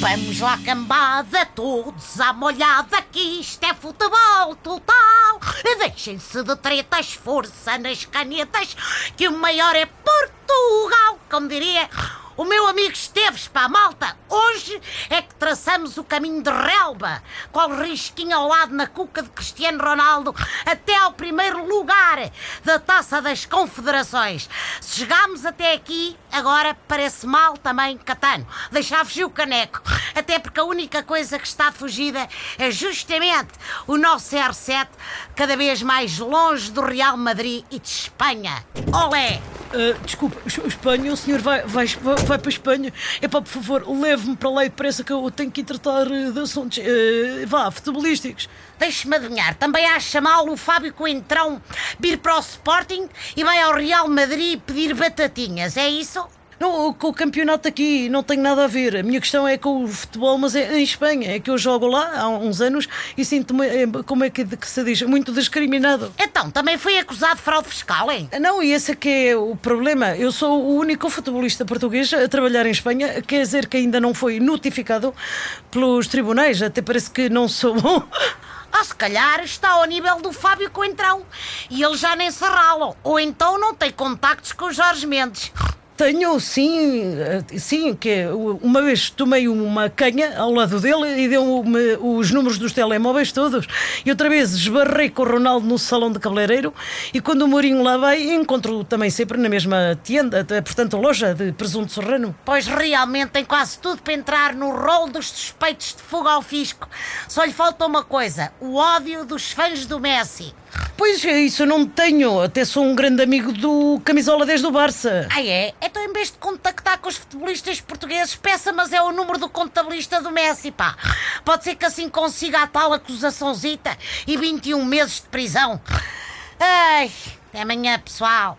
Vamos lá, cambada, todos à molhada, que isto é futebol total. Deixem-se de tretas, força nas canetas, que o maior é Portugal, como diria o meu amigo Esteves, a malta, hoje é que traçamos o caminho de relva, qual risquinho ao lado na cuca de Cristiano Ronaldo, até ao primeiro lugar da Taça das Confederações. Se chegámos até aqui, agora parece mal também Catano. Deixar fugir o caneco, até porque a única coisa que está fugida é justamente o nosso R7, cada vez mais longe do Real Madrid e de Espanha. Olé! Uh, desculpa, Espanha, o senhor vai, vai, vai para a Espanha. É pá, por favor, leve-me para lá e depressa que eu tenho que tratar eh, de assuntos, uh, vá, futebolísticos. Deixe-me adivinhar, também há chamá-lo o Fábio Coentrão vir para o Sporting e vai ao Real Madrid pedir batatinhas, é isso? Não, com o campeonato aqui não tem nada a ver. A minha questão é com o futebol, mas é em Espanha. É que eu jogo lá há uns anos e sinto-me, é, como é que, que, se diz, muito discriminado. Então, também foi acusado de fraude fiscal, hein? Não, e esse é que é o problema. Eu sou o único futebolista português a trabalhar em Espanha, quer dizer que ainda não foi notificado pelos tribunais. Até parece que não sou bom. Ah, se calhar está ao nível do Fábio Coentrão e ele já nem se rala. Ou então não tem contactos com o Jorge Mendes. Tenho, sim, eh, sim, que uma vez tomei uma canha ao lado dele e deu-me os números dos telemóveis todos. E outra vez esbarrei com o Ronaldo no salão de cabeleireiro e quando o Mourinho lá vai, encontro também sempre na mesma tienda, eh, portanto, loja de presunto serrano. Pois realmente tem quase tudo para entrar no rol dos suspeitos de fuga ao fisco. Só lhe falta uma coisa: o ódio dos fãs do Messi. Pois é, isso eu não tenho. Até sou um grande amigo do Camisola 10 do Barça. Ah, é? Então, em vez de contactar com os futebolistas portugueses, peça, mas é o número do contabilista do Messi, pá. Pode ser que assim consiga a tal acusaçãozita e 21 meses de prisão. Ai, até amanhã, pessoal.